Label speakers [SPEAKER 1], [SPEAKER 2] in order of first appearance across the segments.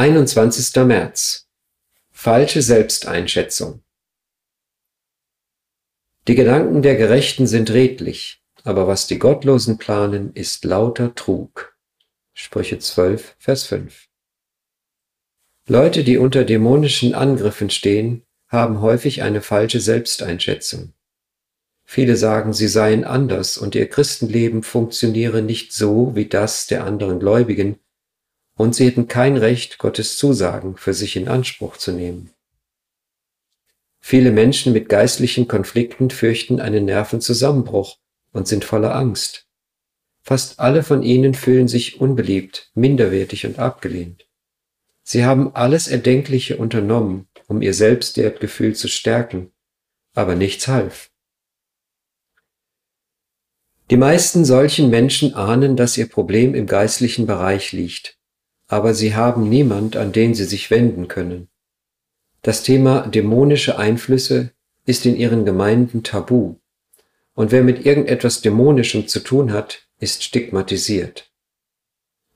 [SPEAKER 1] 21. März. Falsche Selbsteinschätzung. Die Gedanken der Gerechten sind redlich, aber was die Gottlosen planen, ist lauter Trug. Sprüche 12, Vers 5. Leute, die unter dämonischen Angriffen stehen, haben häufig eine falsche Selbsteinschätzung. Viele sagen, sie seien anders und ihr Christenleben funktioniere nicht so wie das der anderen Gläubigen, und sie hätten kein Recht, Gottes Zusagen für sich in Anspruch zu nehmen. Viele Menschen mit geistlichen Konflikten fürchten einen Nervenzusammenbruch und sind voller Angst. Fast alle von ihnen fühlen sich unbeliebt, minderwertig und abgelehnt. Sie haben alles Erdenkliche unternommen, um ihr Selbstwertgefühl zu stärken, aber nichts half. Die meisten solchen Menschen ahnen, dass ihr Problem im geistlichen Bereich liegt, aber sie haben niemand, an den sie sich wenden können. Das Thema dämonische Einflüsse ist in ihren Gemeinden tabu, und wer mit irgendetwas Dämonischem zu tun hat, ist stigmatisiert.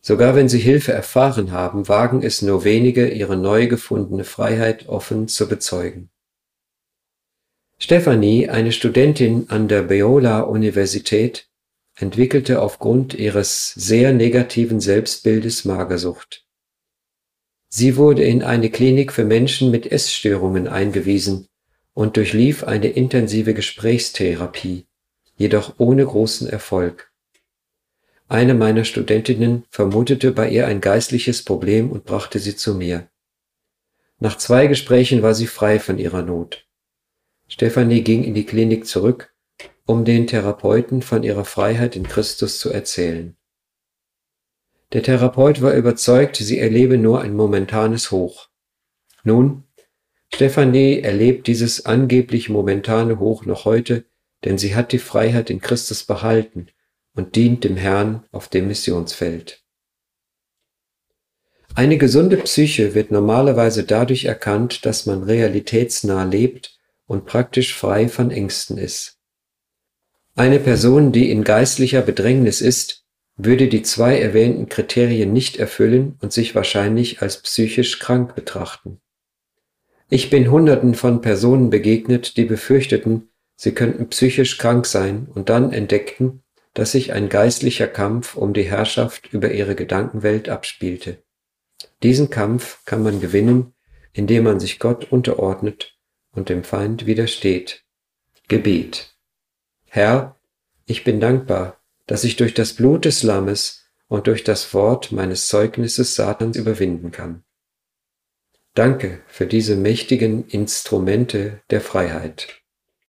[SPEAKER 1] Sogar wenn sie Hilfe erfahren haben, wagen es nur wenige, ihre neu gefundene Freiheit offen zu bezeugen. Stephanie, eine Studentin an der Beola Universität, entwickelte aufgrund ihres sehr negativen Selbstbildes Magersucht. Sie wurde in eine Klinik für Menschen mit Essstörungen eingewiesen und durchlief eine intensive Gesprächstherapie, jedoch ohne großen Erfolg. Eine meiner Studentinnen vermutete bei ihr ein geistliches Problem und brachte sie zu mir. Nach zwei Gesprächen war sie frei von ihrer Not. Stefanie ging in die Klinik zurück, um den Therapeuten von ihrer Freiheit in Christus zu erzählen. Der Therapeut war überzeugt, sie erlebe nur ein momentanes Hoch. Nun, Stefanie erlebt dieses angeblich momentane Hoch noch heute, denn sie hat die Freiheit in Christus behalten und dient dem Herrn auf dem Missionsfeld. Eine gesunde Psyche wird normalerweise dadurch erkannt, dass man realitätsnah lebt und praktisch frei von Ängsten ist. Eine Person, die in geistlicher Bedrängnis ist, würde die zwei erwähnten Kriterien nicht erfüllen und sich wahrscheinlich als psychisch krank betrachten. Ich bin Hunderten von Personen begegnet, die befürchteten, sie könnten psychisch krank sein und dann entdeckten, dass sich ein geistlicher Kampf um die Herrschaft über ihre Gedankenwelt abspielte. Diesen Kampf kann man gewinnen, indem man sich Gott unterordnet und dem Feind widersteht. Gebet. Herr, ich bin dankbar, dass ich durch das Blut des Lammes und durch das Wort meines Zeugnisses Satans überwinden kann. Danke für diese mächtigen Instrumente der Freiheit.